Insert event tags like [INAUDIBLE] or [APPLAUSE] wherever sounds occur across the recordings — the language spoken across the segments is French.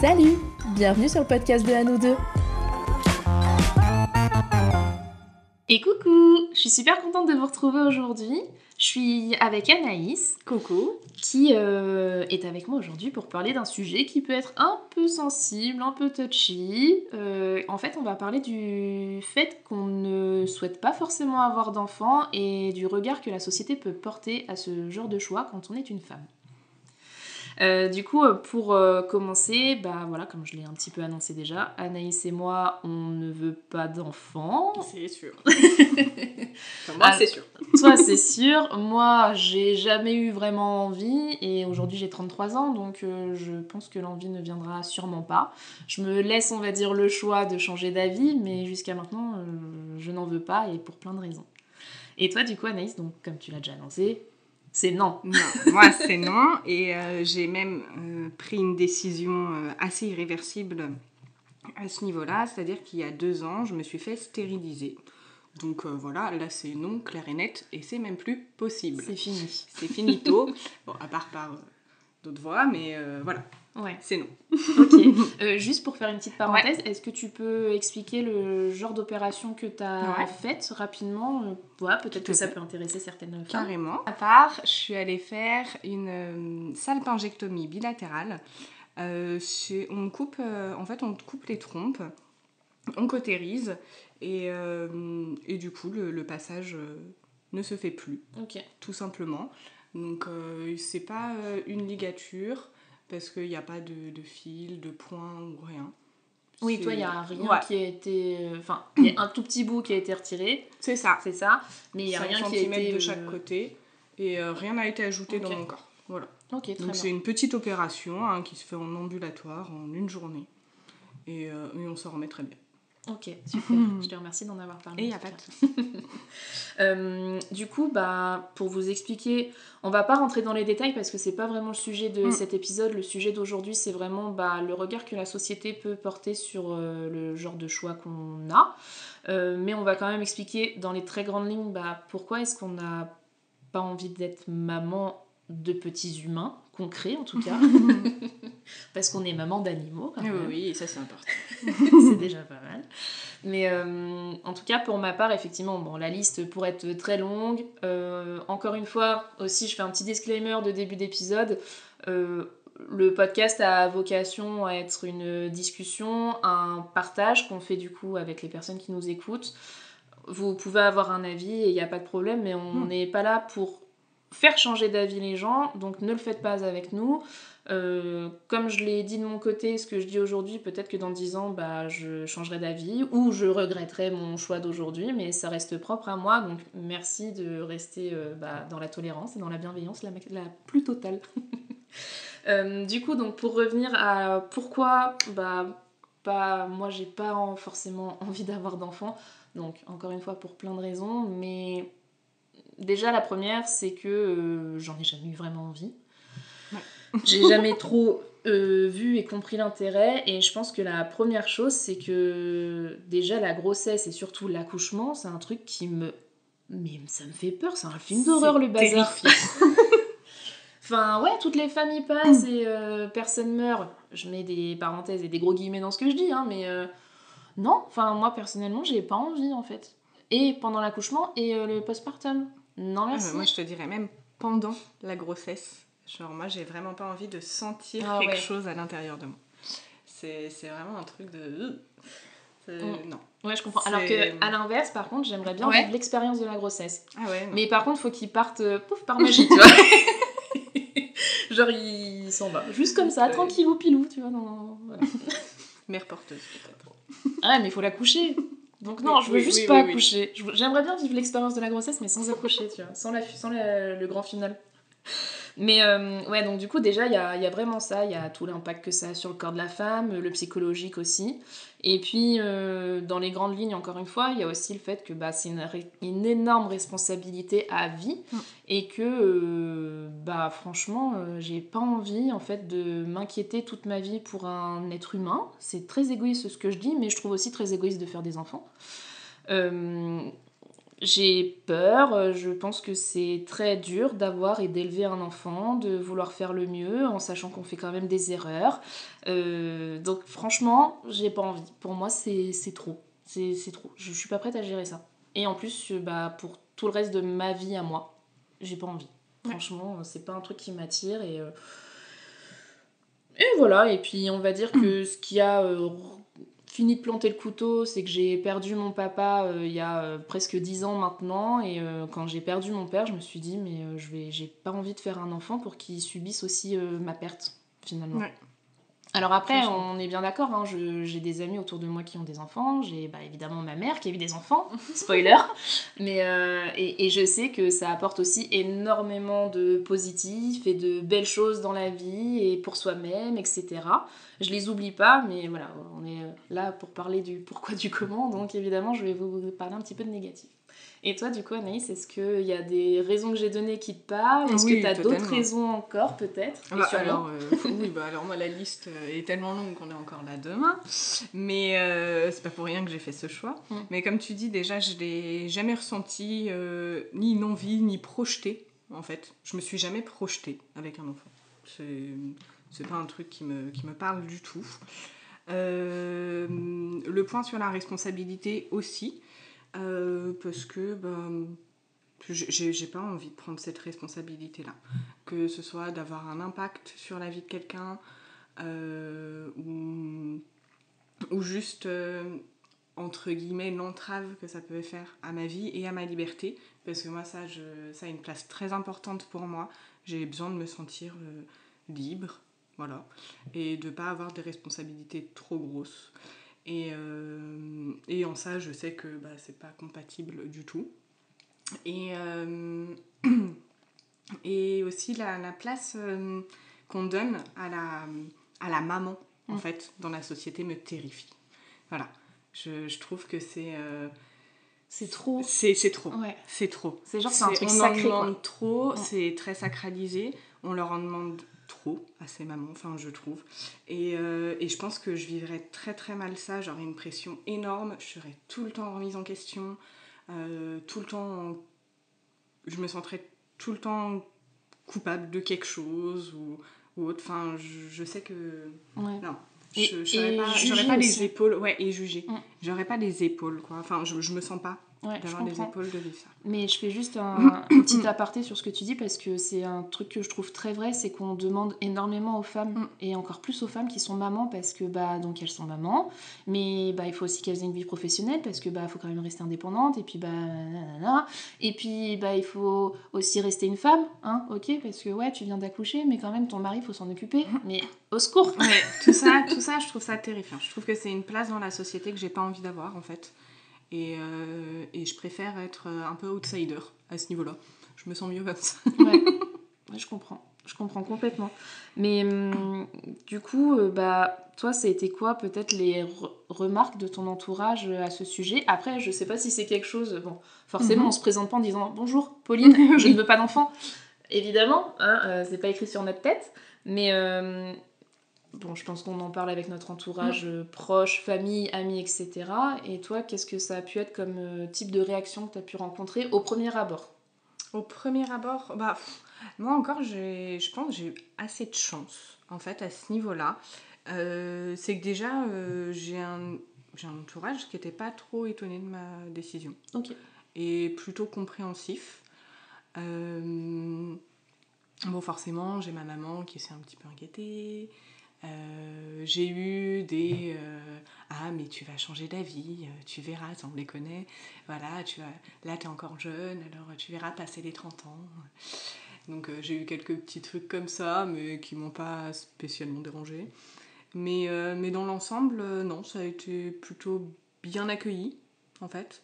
Salut Bienvenue sur le podcast de Anneau 2 Et coucou Je suis super contente de vous retrouver aujourd'hui. Je suis avec Anaïs, Coucou. qui euh, est avec moi aujourd'hui pour parler d'un sujet qui peut être un peu sensible, un peu touchy. Euh, en fait, on va parler du fait qu'on ne souhaite pas forcément avoir d'enfants et du regard que la société peut porter à ce genre de choix quand on est une femme. Euh, du coup, euh, pour euh, commencer, bah voilà, comme je l'ai un petit peu annoncé déjà, Anaïs et moi, on ne veut pas d'enfants. C'est sûr. [LAUGHS] Enfin, moi, c'est sûr. Toi, c'est sûr. Moi, j'ai jamais eu vraiment envie et aujourd'hui j'ai 33 ans, donc euh, je pense que l'envie ne viendra sûrement pas. Je me laisse, on va dire, le choix de changer d'avis, mais jusqu'à maintenant, je n'en veux pas et pour plein de raisons. Et toi, du coup, Anaïs, donc comme tu l'as déjà annoncé, c'est non. Non, moi, c'est non. Et euh, j'ai même euh, pris une décision euh, assez irréversible à ce niveau-là. C'est-à-dire qu'il y a deux ans, je me suis fait stériliser. Donc voilà, là, c'est non, clair et net. Et c'est même plus possible. C'est fini. C'est finito. bon, à part par d'autres voies, mais euh, voilà, Ouais. c'est non. [LAUGHS] Ok. Euh, juste pour faire une petite parenthèse, est-ce que tu peux expliquer le genre d'opération que tu as Ouais. faite rapidement? Euh, voilà, Peut-être que ça fait. peut intéresser certaines femmes. Carrément. À part, je suis allée faire une euh, salpingectomie bilatérale. Euh, on coupe, euh, en fait, on coupe les trompes, on cautérise et, euh, et du coup, le, le passage euh, ne se fait plus, Ok. tout simplement. Donc, euh, c'est pas euh, une ligature parce qu'il n'y a pas de, de fil, de point ou rien. Oui, toi, il n'y a rien Ouais, qui a été. euh, Enfin, il y a un tout petit bout qui a été retiré, c'est ça. c'est ça, mais il n'y a 5 rien qui a été. de chaque côté et euh, rien n'a été ajouté Ok. dans mon corps. Voilà. Ok, très Donc c'est une petite opération hein, qui se fait en ambulatoire en une journée. Et, euh, et on s'en remet très bien. Ok, [LAUGHS] super. Je te remercie d'en avoir parlé. Et il n'y en a tout pas de cas. souci. [LAUGHS] Euh, du coup, bah, pour vous expliquer, on va pas rentrer dans les détails parce que c'est pas vraiment le sujet de Mm. cet épisode. Le sujet d'aujourd'hui, c'est vraiment bah, le regard que la société peut porter sur euh, le genre de choix qu'on a. Euh, mais on va quand même expliquer dans les très grandes lignes bah, pourquoi est-ce qu'on n'a pas envie d'être maman de petits humains, concrets en tout cas. [LAUGHS] parce qu'on est maman d'animaux. quand Oui, même oui, ça c'est important. [LAUGHS] c'est déjà pas mal. Mais euh, en tout cas, pour ma part, effectivement, bon, la liste pourrait être très longue. Euh, encore une fois, aussi, je fais un petit disclaimer de début d'épisode. Euh, le podcast a vocation à être une discussion, un partage qu'on fait du coup avec les personnes qui nous écoutent. Vous pouvez avoir un avis et il n'y a pas de problème, mais on Hmm. n'est pas là pour faire changer d'avis les gens, donc ne le faites pas avec nous. Euh, comme je l'ai dit de mon côté, ce que je dis aujourd'hui, peut-être que dans 10 ans, bah, je changerai d'avis ou je regretterai mon choix d'aujourd'hui, mais ça reste propre à moi. Donc merci de rester euh, bah, dans la tolérance et dans la bienveillance la, plus totale. [LAUGHS] Euh, du coup, donc pour revenir à pourquoi, bah, pas, moi j'ai pas en- forcément envie d'avoir d'enfants. Donc encore une fois pour plein de raisons, mais déjà la première c'est que euh, j'en ai jamais eu vraiment envie. [LAUGHS] J'ai jamais trop euh, vu et compris l'intérêt et je pense que la première chose c'est que déjà la grossesse et surtout l'accouchement c'est un truc qui me mais ça me fait peur, c'est un film d'horreur le bazar. [LAUGHS] Enfin ouais, toutes les familles passent et euh, personne meurt. Je mets des parenthèses et des gros guillemets dans ce que je dis, hein, mais euh, non, enfin moi personnellement j'ai pas envie en fait. Et pendant l'accouchement et euh, le postpartum. Non Ah, merci. mais moi je te dirais même pendant la grossesse. Genre moi j'ai vraiment pas envie de sentir Ah, quelque ouais. chose à l'intérieur de moi. C'est vraiment un truc de... C'est- Mm. Non. Ouais, je comprends. Alors que à l'inverse, par contre, j'aimerais bien Ouais. vivre l'expérience de la grossesse. Ah ouais. Mais par contre, faut qu'il parte euh, pouf par [LAUGHS] magie, tu vois. [LAUGHS] Genre il s'en va, juste comme ça, Ouais. tranquillou pilou, tu vois. Non, non, voilà. [LAUGHS] Mère porteuse peut-être. Ah mais il faut l'accoucher. Donc non, Oui, je veux oui, juste oui, pas accoucher. J'aimerais bien vivre l'expérience de la grossesse, mais sans accoucher, tu vois, sans, la, sans la- le grand final. Mais euh, ouais, donc du coup, déjà, il y a, y a vraiment ça. Il y a tout l'impact que ça a sur le corps de la femme, le psychologique aussi. Et puis, euh, dans les grandes lignes, encore une fois, il y a aussi le fait que bah, c'est une énorme responsabilité à vie. Mm. Et que, euh, bah, franchement, euh, j'ai pas envie, en fait, de m'inquiéter toute ma vie pour un être humain. C'est très égoïste ce que je dis, mais je trouve aussi très égoïste de faire des enfants. Euh, j'ai peur, je pense que c'est très dur d'avoir et d'élever un enfant, de vouloir faire le mieux en sachant qu'on fait quand même des erreurs. Euh, donc franchement, j'ai pas envie. Pour moi, c'est trop. C'est trop. Je, suis pas prête à gérer ça. Et en plus, bah, pour tout le reste de ma vie à moi, j'ai pas envie. Franchement, c'est pas un truc qui m'attire et... Euh, et voilà, et puis on va dire que ce qui a euh, fini de planter le couteau, c'est que j'ai perdu mon papa euh, il y a euh, presque 10 ans maintenant. Et quand j'ai perdu mon père, je me suis dit, mais je vais, j'ai pas envie de faire un enfant pour qu'il subisse aussi ma perte, finalement. Alors après, on est bien d'accord, hein, j'ai des amis autour de moi qui ont des enfants, j'ai bah, évidemment ma mère qui a eu des enfants, [LAUGHS] spoiler, mais euh, et, je sais que ça apporte aussi énormément de positifs et de belles choses dans la vie et pour soi-même, etc. Je les oublie pas, mais voilà, on est là pour parler du pourquoi du comment, donc évidemment je vais vous parler un petit peu de négatif. Et toi, du coup, Anaïs, est-ce qu'il y a des raisons que j'ai données qui te parlent? Est-ce que tu as d'autres raisons encore, peut-être? Bah, alors, euh, oui, bah, alors, moi, la liste euh, est tellement longue qu'on est encore là demain. Mais euh, c'est pas pour rien que j'ai fait ce choix. Mm. Mais comme tu dis, déjà, je l'ai jamais ressenti ni une envie, ni projeté, en fait. Je me suis jamais projetée avec un enfant. C'est pas un truc qui me, qui me parle du tout. le point sur la responsabilité aussi. Euh, parce que ben, j'ai pas envie de prendre cette responsabilité-là. Que ce soit d'avoir un impact sur la vie de quelqu'un euh, ou, ou, juste, euh, entre guillemets, l'entrave que ça peut faire à ma vie et à ma liberté. Parce que moi, ça, je, ça a une place très importante pour moi. J'ai besoin de me sentir libre, voilà, et de pas avoir des responsabilités trop grosses. Et, euh, et en ça, je sais que bah, c'est pas compatible du tout. Et, euh, [CLEARS THROAT] et aussi la, la place euh, qu'on donne à la, à la maman, en mm. fait, dans la société me terrifie. Voilà. Je, je trouve que c'est. c'est trop. C'est, trop. Ouais. C'est trop. C'est genre, c'est un truc on sacré. On en demande trop, c'est très sacralisé. On leur en demande trop à ces mamans, enfin je trouve. Et, euh, et, je pense que je vivrais très très mal ça, j'aurais une pression énorme, je serais tout le temps remise en question, euh, tout le temps, je me sentirais tout le temps coupable de quelque chose ou, ou autre. Enfin, je, sais que... Non, je n'aurais pas, pas les épaules, ouais, et juger. Mm. J'aurais pas les épaules, quoi. Enfin, je, je me sens pas d'avoir les épaules de vivre ça. Mais je fais juste [CLEARS THROAT] un, petit aparté sur ce que tu dis parce que c'est un truc que je trouve très vrai, c'est qu'on demande énormément aux femmes mm. et encore plus aux femmes qui sont mamans parce que bah donc elles sont mamans, mais bah il faut aussi qu'elles aient une vie professionnelle parce que bah faut quand même rester indépendante et puis bah nanana. et puis bah il faut aussi rester une femme, hein, ok parce que ouais tu viens d'accoucher mais quand même ton mari faut s'en occuper, mm. mais au secours. tout ça, tout ça je trouve ça terrifiant. Je trouve que c'est une place dans la société que j'ai pas envie d'avoir en fait. Et, euh, et, je préfère être un peu outsider à ce niveau-là. Je me sens mieux comme ça. ouais. [LAUGHS] je comprends. Je comprends complètement. Mais hum, du coup, euh, bah, toi, ça a été quoi peut-être les remarques de ton entourage à ce sujet? Après, je sais pas si c'est quelque chose. Bon, forcément, mhm. on se présente pas en disant bonjour, Pauline, [LAUGHS] je ne veux pas d'enfant. Évidemment, hein, euh, c'est pas écrit sur notre tête. Mais bon, je pense qu'on en parle avec notre entourage mm. euh, proche, famille, amis, etc. Et toi, qu'est-ce que ça a pu être comme euh, type de réaction que tu as pu rencontrer au premier abord? Au premier abord, bah, moi encore, je pense que j'ai eu assez de chance, en fait, à ce niveau-là. Euh, c'est que déjà, j'ai un, un entourage qui n'était pas trop étonné de ma décision. Ok. Et plutôt compréhensif. Bon, forcément, j'ai ma maman qui s'est un petit peu inquiétée. Euh, j'ai eu des euh, ah mais tu vas changer d'avis, euh, tu verras, on les connaît, voilà, tu vas, là tu es encore jeune, alors tu verras passer les 30 ans. Donc j'ai eu quelques petits trucs comme ça, mais qui m'ont pas spécialement dérangé. Mais, mais dans l'ensemble, non, ça a été plutôt bien accueilli, en fait.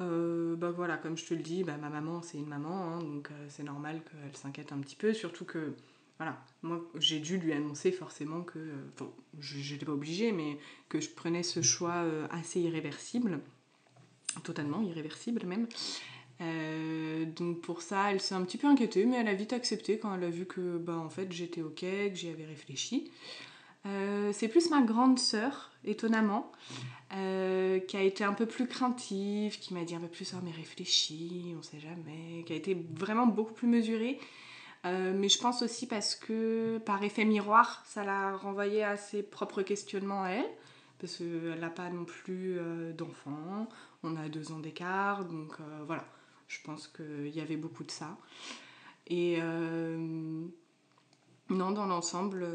bah voilà, comme je te le dis, bah, ma maman c'est une maman, hein, donc c'est normal qu'elle s'inquiète un petit peu, surtout que voilà, moi j'ai dû lui annoncer forcément que, enfin, j'étais pas obligée, mais que je prenais ce choix euh, assez irréversible, totalement irréversible même. Euh, donc pour ça, elle s'est un petit peu inquiétée, mais elle a vite accepté quand elle a vu que bah, en fait j'étais ok, que j'y avais réfléchi. Euh, c'est plus ma grande sœur, étonnamment, euh, qui a été un peu plus craintive, qui m'a dit un peu plus, oh mais réfléchis, on sait jamais, qui a été vraiment beaucoup plus mesurée. Euh, mais je pense aussi parce que par effet miroir, ça l'a renvoyé à ses propres questionnements à elle, parce qu'elle n'a pas non plus d'enfants, on a deux ans d'écart, donc voilà, je pense qu'il y avait beaucoup de ça. Et non, dans l'ensemble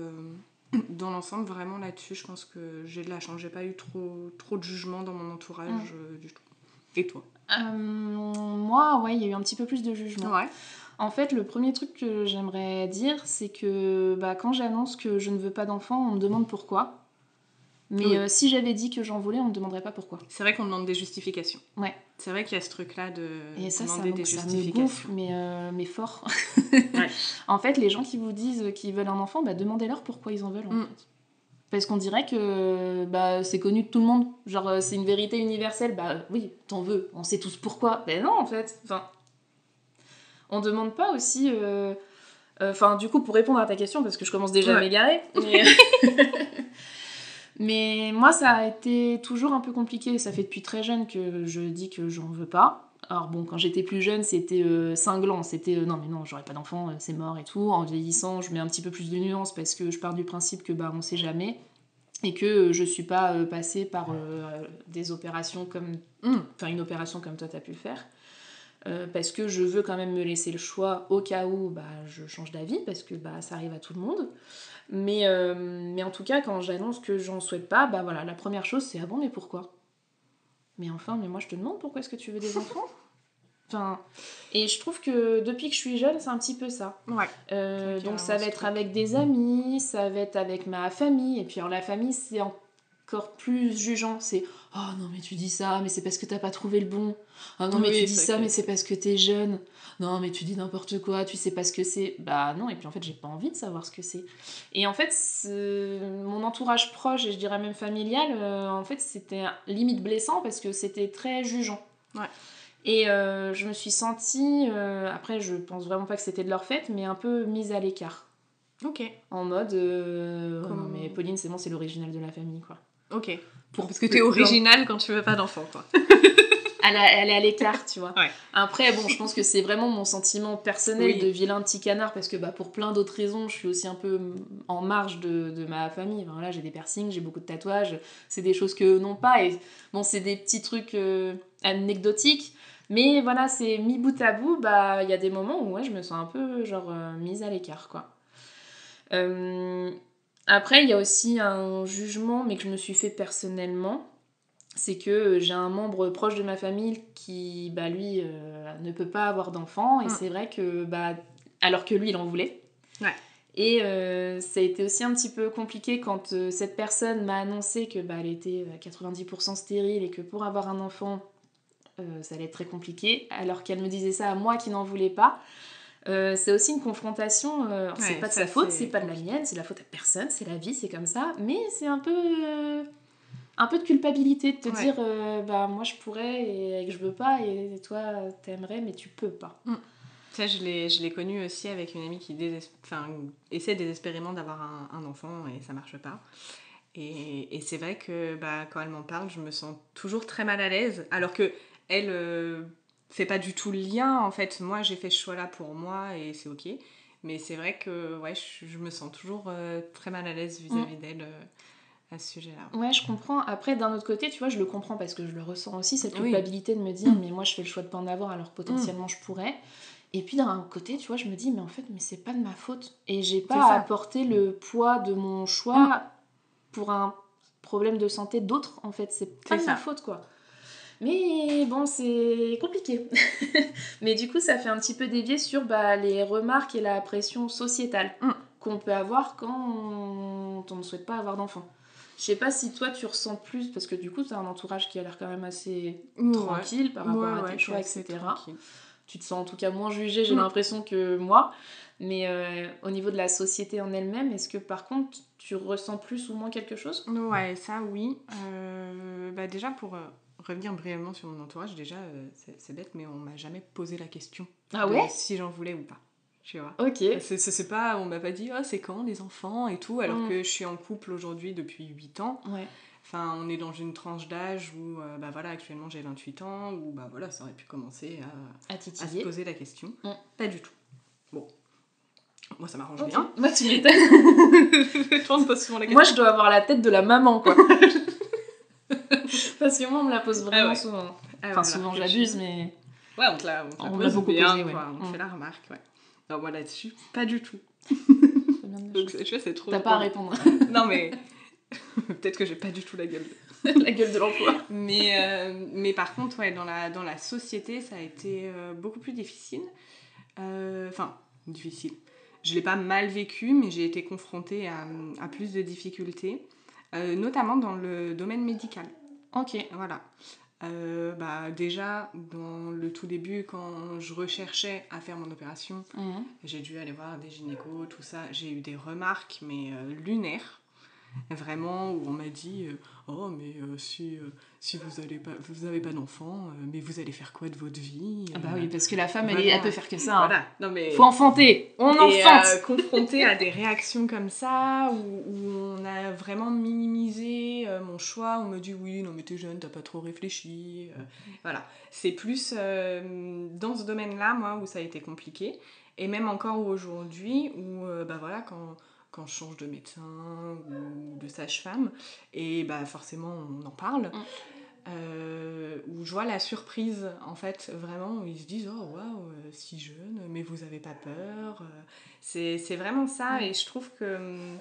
dans l'ensemble, vraiment là-dessus, je pense que j'ai de la chance. J'ai pas eu trop, trop de jugement dans mon entourage mm. euh, du tout. Et toi? Euh, Moi, ouais, il y a eu un petit peu plus de jugement. Ouais. En fait, le premier truc que j'aimerais dire, c'est que bah, quand j'annonce que je ne veux pas d'enfant, on me demande pourquoi. Mais euh, si j'avais dit que j'en voulais, on me demanderait pas pourquoi. C'est vrai qu'on demande des justifications. Ouais. C'est vrai qu'il y a ce truc-là de Et ça, demander ça, des justifications. Me gonfle, mais, euh, mais fort. [LAUGHS] [LAUGHS] En fait, les gens qui vous disent qu'ils veulent un enfant, bah, demandez-leur pourquoi ils en veulent. En mm. fait. Parce qu'on dirait que bah, c'est connu de tout le monde. Genre, euh, c'est une vérité universelle. Bah oui, t'en veux. On sait tous pourquoi. Ben non, en fait. Enfin, on demande pas aussi. Enfin, du coup, pour répondre à ta question, parce que je commence déjà à m'égarer. Mais... [LAUGHS] Mais moi, ça a été toujours un peu compliqué. Ça fait depuis très jeune que je dis que j'en veux pas. Alors bon, quand j'étais plus jeune, c'était euh, cinglant. C'était euh, non, mais non, j'aurais pas d'enfant, euh, c'est mort et tout. En vieillissant, je mets un petit peu plus de nuances parce que je pars du principe que bah on sait jamais et que je suis pas passée par des opérations comme. Hmm, enfin, une opération comme toi, t'as pu le faire. Parce que je veux quand même me laisser le choix au cas où bah, je change d'avis, parce que bah, ça arrive à tout le monde. Mais, euh, mais en tout cas, quand j'annonce que j'en souhaite pas, bah voilà, la première chose c'est Ah bon, mais pourquoi? Mais enfin, mais moi je te demande pourquoi est-ce que tu veux des enfants? Enfin, et je trouve que depuis que je suis jeune, c'est un petit peu ça. Ouais. Euh, donc ça va être avec des amis, ça va être avec ma famille. Et puis alors la famille, c'est encore plus jugeant. C'est Oh non, mais tu dis ça, mais c'est parce que t'as pas trouvé le bon. Oh non, mais tu dis ça, mais c'est parce que t'es jeune. Non, mais tu dis n'importe quoi, tu sais pas ce que c'est. Bah non, et puis en fait, j'ai pas envie de savoir ce que c'est. Et en fait, mon entourage proche, et je dirais même familial, euh, en fait, c'était limite blessant parce que c'était très jugeant. Ouais. Et euh, je me suis sentie, euh, après, je pense vraiment pas que c'était de leur fait, mais un peu mise à l'écart. Ok. En mode, non, mais Pauline, c'est bon, c'est l'original de la famille, quoi. Ok. Parce que t'es original quand tu veux pas d'enfant, quoi. [LAUGHS] elle, elle, est à l'écart, tu vois. Après, bon, je pense que c'est vraiment mon sentiment personnel de vilain petit canard, parce que bah, pour plein d'autres raisons, je suis aussi un peu en marge de, de ma famille. Enfin, là, j'ai des piercings, j'ai beaucoup de tatouages, c'est des choses que non pas. Et bon, c'est des petits trucs euh, anecdotiques. Mais voilà, c'est mis bout à bout, bah il y a des moments où ouais, je me sens un peu genre euh, mise à l'écart, quoi. Euh, après, il y a aussi un jugement, mais que je me suis fait personnellement. C'est que j'ai un membre proche de ma famille qui, bah, lui, euh, ne peut pas avoir d'enfant. Et mm. c'est vrai que, bah, alors que lui, il en voulait. Ouais. Et euh, ça a été aussi un petit peu compliqué quand euh, cette personne m'a annoncé que bah, elle était à 90% stérile et que pour avoir un enfant, ça allait être très compliqué, alors qu'elle me disait ça à moi qui n'en voulais pas. Euh, c'est aussi une confrontation. Euh, c'est pas de sa faute, c'est pas de la mienne, c'est la faute à personne, c'est la vie, c'est comme ça. Mais c'est un peu. Euh, un peu de culpabilité de te dire bah moi je pourrais et, que je veux pas et toi t'aimerais mais tu peux pas. Mm. Ça, je l'ai connu aussi avec une amie qui essaie désespérément d'avoir un, un, enfant et ça marche pas. Et, et c'est vrai que bah, quand elle m'en parle, je me sens toujours très mal à l'aise. Alors que elle, fait pas du tout le lien. En fait, moi, j'ai fait ce choix-là pour moi et c'est ok. Mais c'est vrai que ouais, je, me sens toujours euh, très mal à l'aise vis-à-vis mm. d'elle euh, à ce sujet-là. Ouais, je comprends. Après, d'un autre côté, tu vois, je le comprends parce que je le ressens aussi, cette culpabilité de me dire, mais moi, je fais le choix de pas en avoir alors potentiellement je pourrais. Et puis d'un côté, tu vois, je me dis, mais en fait, mais c'est pas de ma faute. Et j'ai pas à porter le poids de mon choix mm. pour un problème de santé d'autres, en fait. C'est pas de ma faute, quoi. Mais bon, c'est compliqué. [LAUGHS] Mais du coup, ça fait un petit peu dévier sur bah, les remarques et la pression sociétale mm. qu'on peut avoir quand on, ne souhaite pas avoir d'enfant. Je sais pas si toi tu ressens plus, parce que du coup, tu as un entourage qui a l'air quand même assez tranquille par rapport à tes choix, etc. Tu te sens en tout cas moins jugé, j'ai mm. l'impression que moi. Mais euh, au niveau de la société en elle-même, est-ce que par contre tu ressens plus ou moins quelque chose? Ouais, ça oui. Euh, bah déjà pour euh, revenir brièvement sur mon entourage, déjà, euh, c'est bête, mais on m'a jamais posé la question ah ouais si j'en voulais ou pas. Tu vois. Ok. C'est- pas, on m'a pas dit, oh, c'est quand les enfants et tout, alors Mm. que je suis en couple aujourd'hui depuis 8 ans. Ouais. Enfin, on est dans une tranche d'âge où, euh, bah voilà, actuellement j'ai 28 ans, où bah voilà, ça aurait pu commencer à, À à se poser la question. Mm. Pas du tout. Bon. Moi, ça m'arrange bien. Moi, tu m'étonnes. [LAUGHS] je pense pas souvent la question. Moi, je dois avoir la tête de la maman, quoi. [LAUGHS] Parce que moi, on me la pose vraiment Ah ouais. souvent. Ah, Enfin, voilà, souvent, que j'abuse, mais. Ouais, on te la, on te la On me l'a pose beaucoup bien, posé, ouais. quoi, On Mm. fait la remarque, ouais. Non, moi là-dessus, pas du tout. [LAUGHS] de [LAUGHS] Donc, tu vois, c'est trop. T'as pas à répondre. [LAUGHS] Non, mais. Peut-être que j'ai pas du tout la gueule. la gueule de l'emploi. Mais, euh, mais par contre, ouais, dans, la, dans la société, ça a été euh, beaucoup plus difficile. Euh, Enfin, difficile. Je l'ai pas mal vécu, mais j'ai été confrontée à, à plus de difficultés, notamment dans le domaine médical. Ok. Voilà. Euh, bah, déjà, dans le tout début, quand je recherchais à faire mon opération, Mhm. j'ai dû aller voir des gynécos, tout ça. J'ai eu des remarques, mais euh, lunaires. [LAUGHS] Vraiment, où on m'a dit euh, Oh, mais euh, si, euh, si vous n'avez pas, vous avez pas d'enfant, mais vous allez faire quoi de votre vie Ah bah oui, parce que la femme, elle, Voilà. elle peut faire que ça. hein. Voilà. Non, mais. Faut enfanter. On Et enfante. [LAUGHS] confrontée à des réactions comme ça, où, où on a vraiment minimisé mon choix, on me dit oui, non mais t'es jeune, t'as pas trop réfléchi. voilà. C'est plus dans ce domaine-là, moi, où ça a été compliqué. Et même encore aujourd'hui, où bah voilà, quand, quand je change de médecin ou de sage-femme, et bah forcément on en parle. Mm. euh, où je vois la surprise en fait vraiment où ils se disent oh waouh euh, si jeune mais vous avez pas peur euh, c'est c'est vraiment ça Mm. et je trouve que hum,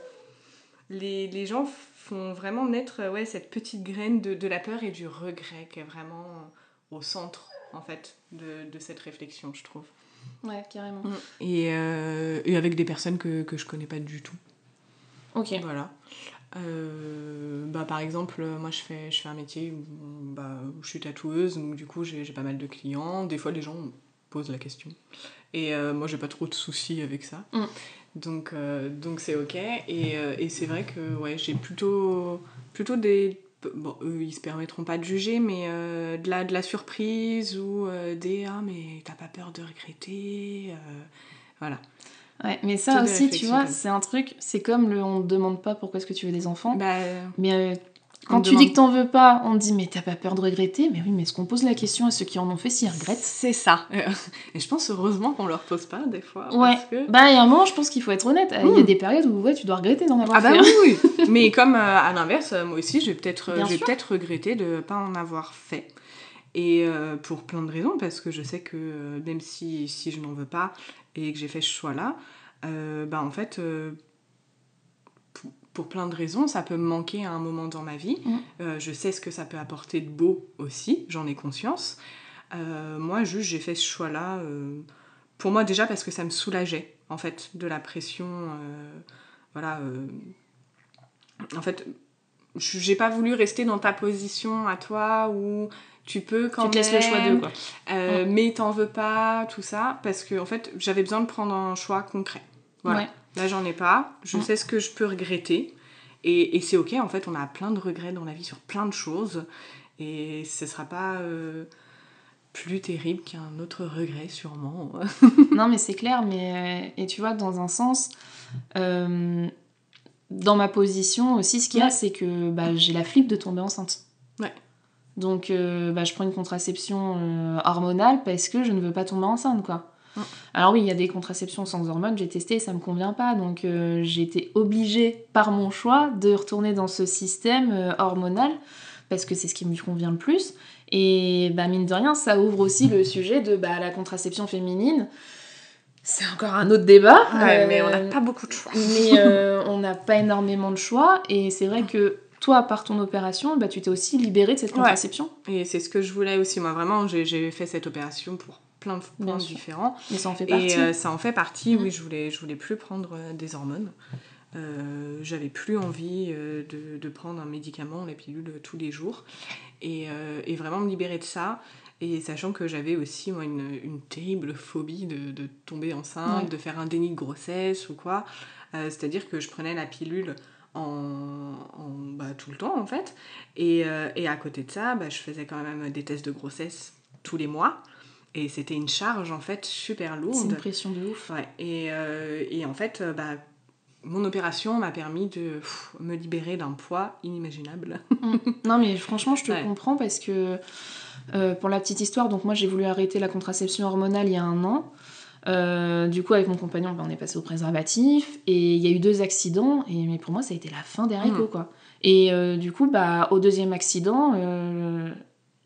les, les gens font vraiment naître euh, ouais, cette petite graine de, de la peur et du regret qui est vraiment au centre en fait de, de cette réflexion je trouve Ouais, carrément. et, euh, et avec des personnes que, que je connais pas du tout Ok. voilà. Euh, bah, par exemple, moi je fais, je fais un métier où, bah, où je suis tatoueuse, donc du coup j'ai pas mal de clients. Des fois les gens posent la question. Et euh, moi j'ai pas trop de soucis avec ça. Mm. Donc euh, donc c'est ok. Et, euh, et c'est vrai que ouais, j'ai plutôt, plutôt des. Bon, eux ils se permettront pas de juger, mais euh, de, la, de la surprise ou euh, des Ah, mais t'as pas peur de regretter euh, Voilà. Ouais, mais ça aussi, tu vois, c'est un truc, c'est comme le on te demande pas pourquoi est-ce que tu veux des enfants. Bah, Mais quand tu demande- dis que t'en veux pas, on te dit mais t'as pas peur de regretter? Mais oui, mais est-ce qu'on pose la question à ceux qui en ont fait s'ils regrettent C'est ça. [LAUGHS] Et je pense heureusement qu'on leur pose pas des fois. Ouais. Parce que... Bah, il y a un moment, je pense qu'il faut être honnête. Il y a Mm. des périodes où ouais, tu dois regretter d'en avoir Ah bah fait. oui, oui. [LAUGHS] Mais comme euh, à l'inverse, euh, moi aussi, j'ai peut-être Bien j'ai sûr. peut-être regretté de pas en avoir fait. Et euh, pour plein de raisons, parce que je sais que euh, même si, si je n'en veux pas et que j'ai fait ce choix-là, euh, bah en fait, euh, pour, plein de raisons, ça peut me manquer à un moment dans ma vie. Mm. Euh, je sais ce que ça peut apporter de beau aussi, j'en ai conscience. Euh, moi, juste, j'ai fait ce choix-là, euh, pour moi déjà parce que ça me soulageait, en fait, de la pression. voilà. en fait, j'ai pas voulu rester dans ta position à toi où tu peux quand Tu te laisses le choix même, d'eux, quoi. euh, mais t'en veux pas, tout ça, parce que en fait, j'avais besoin de prendre un choix concret. Voilà. Ouais. Là, j'en ai pas. Je Mm. sais ce que je peux regretter. Et, et c'est ok, en fait, on a plein de regrets dans la vie sur plein de choses. Et ce sera pas euh, plus terrible qu'un autre regret, sûrement. [LAUGHS] non, mais c'est clair, mais. euh, Et tu vois, dans un sens. euh, Dans ma position aussi, ce qu'il y a, Ouais. c'est que bah, j'ai la flip de tomber enceinte. Ouais. Donc, euh, bah, je prends une contraception hormonale parce que je ne veux pas tomber enceinte, quoi. Alors oui, il y a des contraceptions sans hormones, j'ai testé, ça me convient pas, donc euh, j'ai été obligée par mon choix de retourner dans ce système euh, hormonal parce que c'est ce qui me convient le plus. Et bah mine de rien, ça ouvre aussi le sujet de bah, la contraception féminine. C'est encore un autre débat. Ouais, euh, mais on n'a pas beaucoup de choix. mais euh, [LAUGHS] on n'a pas énormément de choix et c'est vrai que toi, par ton opération, bah, tu t'es aussi libérée de cette Ouais. contraception. Et c'est ce que je voulais aussi. Moi, vraiment, j'ai fait cette opération pour plein de points différents. Mais ça en fait partie. Et euh, ça en fait partie, oui, je voulais, je voulais plus prendre euh, des hormones. Euh, J'avais plus envie de, de prendre un médicament, la pilule, tous les jours. Et, et vraiment me libérer de ça. Et sachant que j'avais aussi, moi, une, une terrible phobie de, de tomber enceinte, Ouais. de faire un déni de grossesse ou quoi. Euh, C'est-à-dire que je prenais la pilule en, en- bah, tout le temps, en fait. Et, euh, et à côté de ça, bah, je faisais quand même des tests de grossesse tous les mois. Et c'était une charge en fait super lourde. C'est une pression de ouf. Ouais. Et, euh, et en fait, euh, bah, mon opération m'a permis de pff, me libérer d'un poids inimaginable. [LAUGHS] Mm. Non, mais franchement, je te Ouais. comprends parce que, euh, pour la petite histoire, donc moi j'ai voulu arrêter la contraception hormonale il y a un an. Euh, du coup, avec mon compagnon, ben, on est passé au préservatif et il y a eu deux accidents. Et mais pour moi, ça a été la fin des haricots, Mm. quoi. Et euh, du coup, bah, au deuxième accident, euh,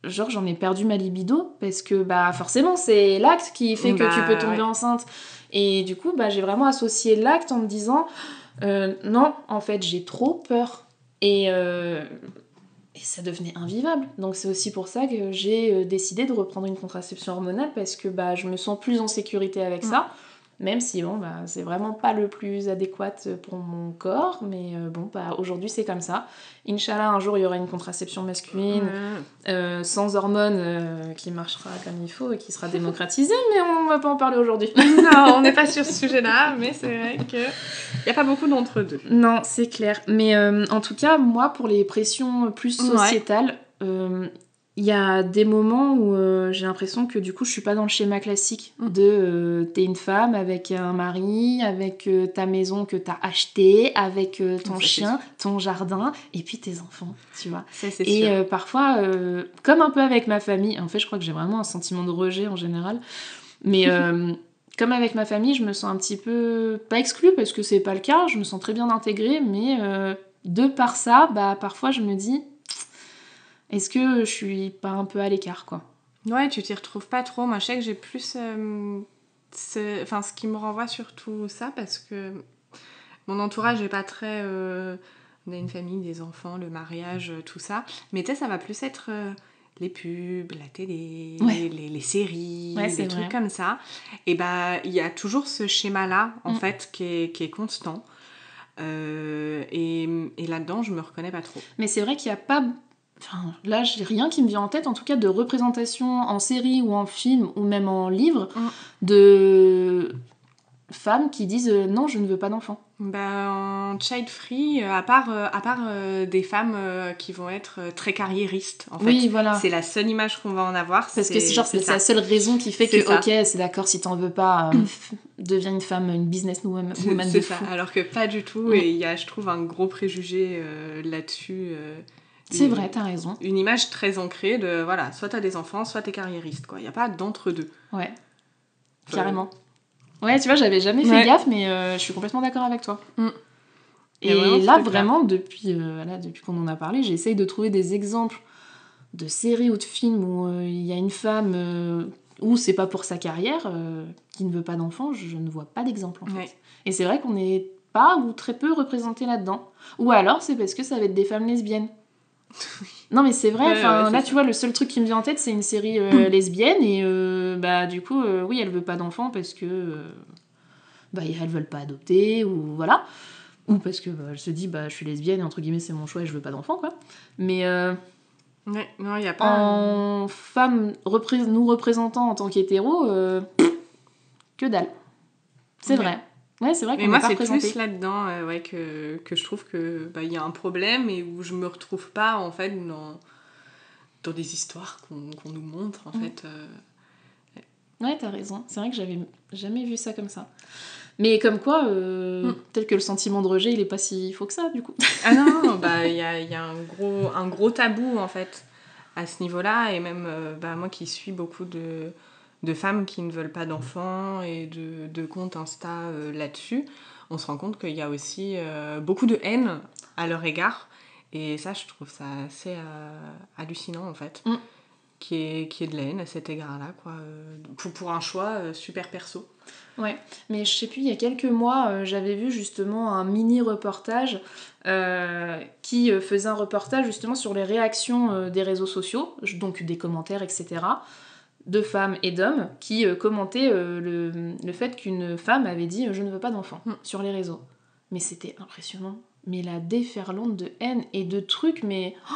genre j'en ai perdu ma libido parce que bah forcément c'est l'acte qui fait que Bah, tu peux tomber ouais. enceinte. Et du coup, bah, j'ai vraiment associé l'acte en me disant euh, non, en fait, j'ai trop peur. Et, euh, et ça devenait invivable. Donc c'est aussi pour ça que j'ai euh, décidé de reprendre une contraception hormonale parce que bah, je me sens plus en sécurité avec Mm. ça. Même si bon, bah, c'est vraiment pas le plus adéquat pour mon corps, mais euh, bon, bah, aujourd'hui c'est comme ça. Inch'Allah, un jour il y aura une contraception masculine euh, sans hormones euh, qui marchera comme il faut et qui sera démocratisée, mais on va pas en parler aujourd'hui. [LAUGHS] non, on n'est pas sur ce sujet-là, mais c'est vrai que y a pas beaucoup d'entre deux. Non, c'est clair. Mais euh, en tout cas, moi, pour les pressions plus Ouais. sociétales, euh, il y a des moments où euh, j'ai l'impression que du coup, je suis pas dans le schéma classique Mm. de euh, t'es une femme avec un mari, avec euh, ta maison que t'as achetée, avec ton chien, ton jardin, et puis tes enfants, tu vois. Ça, Et parfois, comme un peu avec ma famille, en fait, je crois que j'ai vraiment un sentiment de rejet en général, mais [LAUGHS] comme avec ma famille, je me sens un petit peu pas exclue parce que c'est pas le cas, je me sens très bien intégrée, mais de par ça, bah parfois je me dis, est-ce que je suis pas un peu à l'écart, quoi? Ouais, tu t'y retrouves pas trop. Moi, je sais que j'ai plus. euh, ce... Enfin, ce qui me renvoie surtout ça, parce que mon entourage n'est pas très. euh, On a une famille, des enfants, le mariage, euh, tout ça. Mais tu sais, ça va plus être euh, les pubs, la télé, Ouais. les, les séries, Ouais, des trucs vrai. comme ça. Et bah, il y a toujours ce schéma-là, en Mm. fait, qui est, qui est constant. Et, et là-dedans, je me reconnais pas trop. Mais c'est vrai qu'il n'y a pas. Enfin, là, j'ai rien qui me vient en tête, en tout cas, de représentation en série ou en film ou même en livre Mm. de femmes qui disent euh, non, je ne veux pas d'enfant. Bah, en child free, euh, à part, euh, à part euh, des femmes qui vont être très carriéristes, en fait. Oui, voilà. C'est la seule image qu'on va en avoir. Parce que c'est genre c'est ça. la seule raison qui fait que ça. ok c'est d'accord si t'en veux pas f- deviens une femme une business woman, [LAUGHS] C'est de ça. Alors que pas du tout. Mm. Et il y a, je trouve, un gros préjugé là-dessus. Euh, C'est vrai t'as raison. Une image très ancrée de, voilà, soit t'as des enfants, soit t'es carriériste, quoi. Il n'y a pas d'entre-deux. Ouais Euh, carrément. Ouais tu vois j'avais jamais fait Ouais. gaffe mais euh, je suis complètement d'accord avec toi. Mm. Et là vraiment depuis euh, là depuis qu'on en a parlé j'essaye de trouver des exemples de séries ou de films où euh, il y a une femme euh, où c'est pas pour sa carrière euh, qui ne veut pas d'enfant je, je ne vois pas d'exemple en fait. Ouais. Et c'est vrai qu'on n'est pas ou très peu représenté là-dedans. Ou alors c'est parce que ça va être des femmes lesbiennes. [LAUGHS] non mais c'est vrai, enfin, là tu vois, le seul truc qui me vient en tête c'est une série euh, [LAUGHS] lesbienne et euh, bah du coup, euh, oui, elle veut pas d'enfants parce que bah elles veulent pas adopter ou voilà. Ou parce que bah, elle se dit bah je suis lesbienne et entre guillemets c'est mon choix et je veux pas d'enfants quoi. Mais Ouais, non, il n'y a pas. en femme repré- nous représentant en tant qu'hétéro, [COUGHS] que dalle. C'est Ouais. vrai. Ouais, c'est vrai Mais moi, c'est plus là-dedans euh, ouais, que, que je trouve que bah, il y a un problème et où je me retrouve pas en fait dans, dans des histoires qu'on nous montre en Mm. fait. euh. Ouais, t'as raison. C'est vrai que j'avais jamais vu ça comme ça. Mais comme quoi, euh, Mm. tel que le sentiment de rejet, il est pas si faux que ça, du coup. Ah non, non, [LAUGHS] bah il y a, y a un, gros, un gros tabou en fait à ce niveau-là et même euh, bah, moi qui suis beaucoup de, de femmes qui ne veulent pas d'enfants et de, de comptes Insta euh, là-dessus, on se rend compte qu'il y a aussi euh, beaucoup de haine à leur égard et ça je trouve ça assez euh, hallucinant en fait. Mm. Qui est, qui est de la haine à cet égard-là, quoi. pour, pour un choix super perso. Ouais, mais je sais plus, il y a quelques mois, j'avais vu justement un mini reportage euh, qui faisait un reportage justement sur les réactions euh, des réseaux sociaux, donc des commentaires, etc., de femmes et d'hommes qui euh, commentaient euh, le, le fait qu'une femme avait dit euh, Je ne veux pas d'enfant Mm. sur les réseaux. Mais c'était impressionnant. Mais la déferlante de haine et de trucs, mais. oh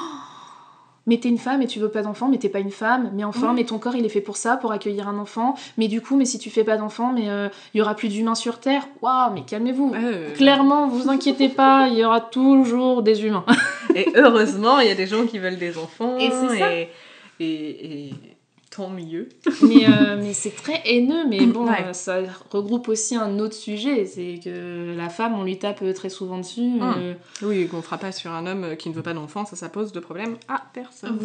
mais t'es une femme et tu veux pas d'enfant, mais t'es pas une femme, mais enfin, mais ton corps il est fait pour ça, pour accueillir un enfant, mais du coup, mais si tu fais pas d'enfant, mais euh, il y aura plus d'humains sur Terre. Waouh, mais calmez-vous. Euh, Clairement, vous inquiétez pas, il y aura toujours des humains. Et heureusement, il y a des gens qui veulent des enfants. Et c'est ça. Et, et, et- tant mieux. [LAUGHS] mais, euh, mais c'est très haineux, mais bon, Ouais. euh, ça regroupe aussi un autre sujet, c'est que la femme, on lui tape très souvent dessus. Euh, Oui, qu'on fera pas sur un homme euh, qui ne veut pas d'enfant, ça, ça pose de problème à personne.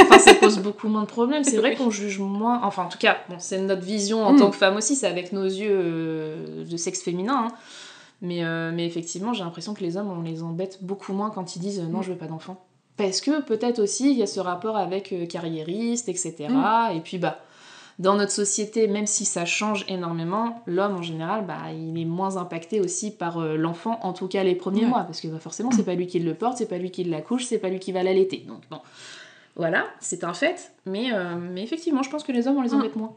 enfin, ça pose beaucoup moins de problèmes. C'est vrai qu'on juge moins. Enfin, en tout cas, bon, c'est notre vision en Mm. tant que femme aussi, c'est avec nos yeux euh, de sexe féminin. hein. Mais, euh, mais effectivement, j'ai l'impression que les hommes, on les embête beaucoup moins quand ils disent euh, non, Mm. je veux pas d'enfant. Parce que peut-être aussi, il y a ce rapport avec euh, carriériste, etc. Mm. Et puis, bah. Dans notre société, même si ça change énormément, l'homme en général, bah, il est moins impacté aussi par euh, l'enfant, en tout cas les premiers Ouais. mois, parce que bah, forcément, c'est pas lui qui le porte, c'est pas lui qui l'accouche, c'est pas lui qui va l'allaiter. Donc bon, voilà, c'est un fait, mais, euh, mais effectivement, je pense que les hommes, on les Mm. embête moins.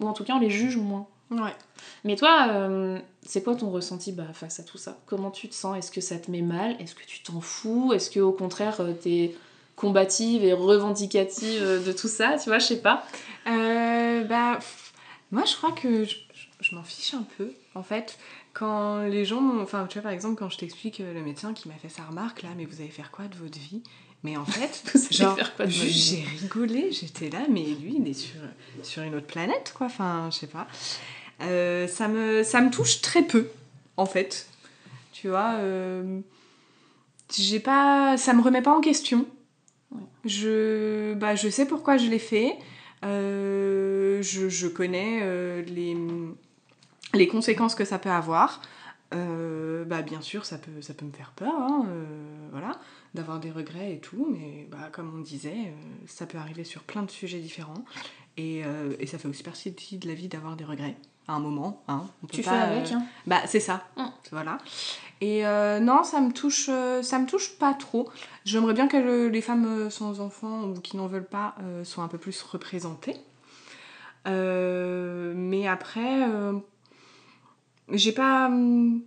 Ou en tout cas, on les juge moins. Ouais. Mais toi, euh, c'est quoi ton ressenti bah, face à tout ça? Comment tu te sens? Est-ce que ça te met mal? Est-ce que tu t'en fous? Est-ce que au contraire, euh, t'es combative et revendicative euh, de tout ça? Tu vois, je sais pas. Euh, bah, moi, je crois que je, m'en fiche un peu. En fait, quand les gens. Enfin, tu vois, par exemple, quand je t'explique le médecin qui m'a fait sa remarque, là, mais vous allez faire quoi de votre vie? Mais en fait, [LAUGHS] genre, j'ai rigolé, j'étais là, mais lui, il est sur, sur une autre planète, quoi. Enfin, je sais pas. Euh, ça, me, ça me touche très peu, en fait. Tu vois, euh, j'ai pas. Ça me remet pas en question. Je, bah, je sais pourquoi je l'ai fait. Euh, je, je connais euh, les, les conséquences que ça peut avoir. Bah, bien sûr, ça peut, ça peut me faire peur, hein, voilà, d'avoir des regrets et tout, mais bah, comme on disait, ça peut arriver sur plein de sujets différents. Et, euh, et ça fait aussi partie de la vie d'avoir des regrets à un moment. Hein. On peut Tu pas, fais avec, euh, hein bah, c'est ça. Mm. Voilà. Et euh, non, ça me touche, euh, ça me touche pas trop. J'aimerais bien que le- les femmes sans enfants ou qui n'en veulent pas euh, soient un peu plus représentées. Euh, mais après, j'ai pas, hum,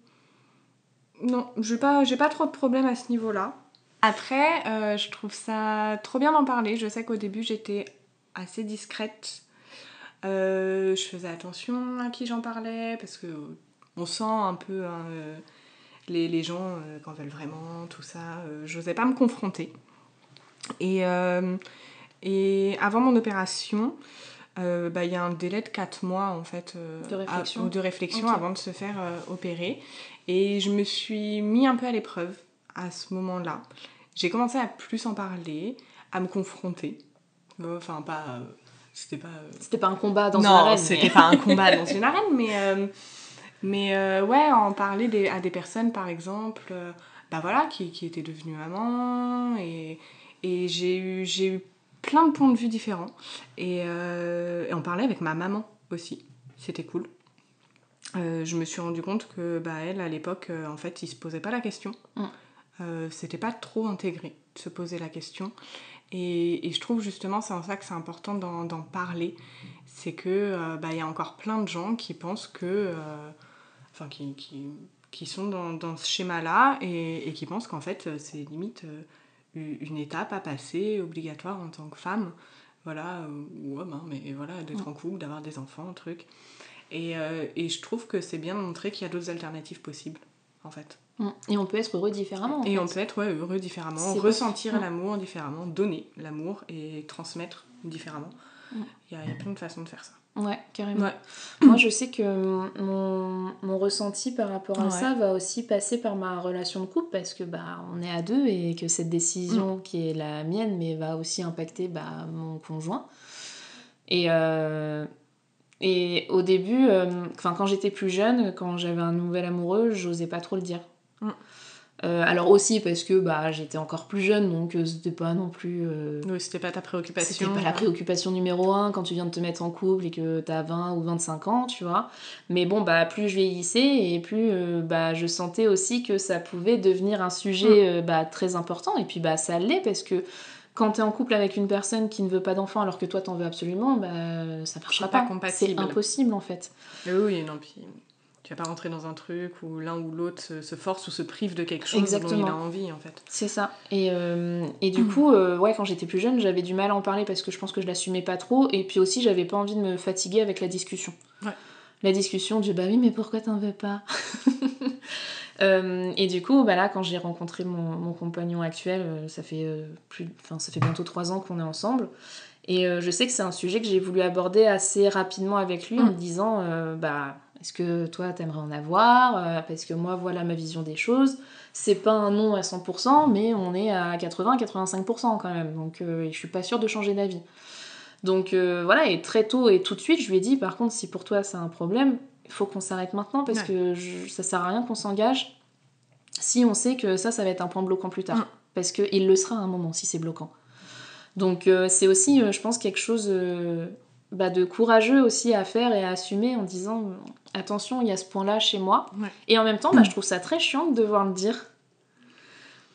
non, j'ai pas, j'ai pas trop de problèmes à ce niveau-là. Après, je trouve ça trop bien d'en parler. Je sais qu'au début, j'étais assez discrète. Euh, je faisais attention à qui j'en parlais parce que on sent un peu hein, euh, les, les gens euh, quand veulent vraiment, tout ça. Euh, J'osais pas me confronter. Et, euh, et avant mon opération, euh, bah, il y a un délai de 4 mois en fait euh, De réflexion. à- de réflexion avant de se faire euh, opérer. Et je me suis mis un peu à l'épreuve à ce moment-là. J'ai commencé à plus en parler, à me confronter. Euh, Enfin, pas. C'était pas. euh, C'était pas un combat dans non, une arène. c'était mais- pas un combat dans une [LAUGHS] arène, mais, euh, mais euh, ouais, en parler des- à des personnes, par exemple, euh, bah voilà, qui, qui étaient devenues mamans, et, et j'ai eu, j'ai eu plein de points de vue différents, et, euh, et en parler avec ma maman aussi, c'était cool. Euh, je me suis rendu compte que bah, elle, à l'époque, euh, en fait, il se posait pas la question. Mm. Euh, c'était pas trop intégré de se poser la question. Et, et je trouve justement, c'est en ça que c'est important d'en parler. C'est que euh, bah, y a encore plein de gens qui pensent que. euh, Enfin, qui, qui, qui sont dans, dans ce schéma-là et, et qui pensent qu'en fait, euh, c'est limite euh, une étape à passer obligatoire en tant que femme. Voilà, ou homme, hein, mais voilà, d'être en couple, d'avoir des enfants, un truc. Et, et je trouve que c'est bien de montrer qu'il y a d'autres alternatives possibles, en fait. Mm. Et on peut être heureux différemment. en Et fait. on peut être ouais, heureux différemment, ressentir l'amour différemment, donner l'amour et transmettre différemment. Mm. Il y, a, il y a plein de façons de faire ça. Ouais, carrément. Ouais. [CLEARS THROAT] Moi, je sais que mon, mon ressenti par rapport à Ouais. ça va aussi passer par ma relation de couple parce que bah, on est à deux et que cette décision qui est la mienne, mais va aussi impacter bah, mon conjoint. Et, euh, et au début, euh, enfin, quand j'étais plus jeune, quand j'avais un nouvel amoureux, j'osais pas trop le dire. Mm. Euh, alors aussi parce que bah, j'étais encore plus jeune, donc euh, c'était pas non plus... euh, Oui, c'était pas ta préoccupation. c'était pas la préoccupation numéro un quand tu viens de te mettre en couple et que t'as 20 ou 25 ans, tu vois. Mais bon, bah, plus je vieillissais et plus euh, bah, je sentais aussi que ça pouvait devenir un sujet euh, bah, très important. Et puis, bah, ça l'est parce que quand t'es en couple avec une personne qui ne veut pas d'enfant alors que toi t'en veux absolument, bah, ça marchera pas pas. C'est impossible en fait. Oui, non, puis tu vas pas rentrer dans un truc où l'un ou l'autre se, se force ou se prive de quelque chose dont il Exactement. a envie, en fait. C'est ça. Et, euh, et du Mm. coup, euh, ouais, quand j'étais plus jeune, j'avais du mal à en parler parce que je pense que je l'assumais pas trop. Et puis aussi, j'avais pas envie de me fatiguer avec la discussion. Ouais. La discussion du bah oui, mais pourquoi t'en veux pas? [LAUGHS] Euh, Et du coup, bah là, quand j'ai rencontré mon, mon compagnon actuel, euh, ça fait, euh, plus, enfin, ça fait bientôt trois ans qu'on est ensemble. Et je sais que c'est un sujet que j'ai voulu aborder assez rapidement avec lui en Mm. me disant bah est-ce que toi t'aimerais en avoir Euh, Parce que moi voilà ma vision des choses. C'est pas un non à 100%, mais on est à 80-85% quand même. Donc euh, je suis pas sûre de changer d'avis. Donc euh, voilà, et très tôt et tout de suite, je lui ai dit par contre, si pour toi c'est un problème, il faut qu'on s'arrête maintenant parce Ouais. que je- ça sert à rien qu'on s'engage si on sait que ça, ça va être un point bloquant plus tard. Parce qu'il le sera à un moment si c'est bloquant. Donc euh, c'est aussi, euh, je pense, quelque chose bah, de courageux aussi à faire et à assumer en disant attention, il y a ce point-là chez moi. Ouais. Et en même temps, bah, je trouve ça très chiant de devoir le dire.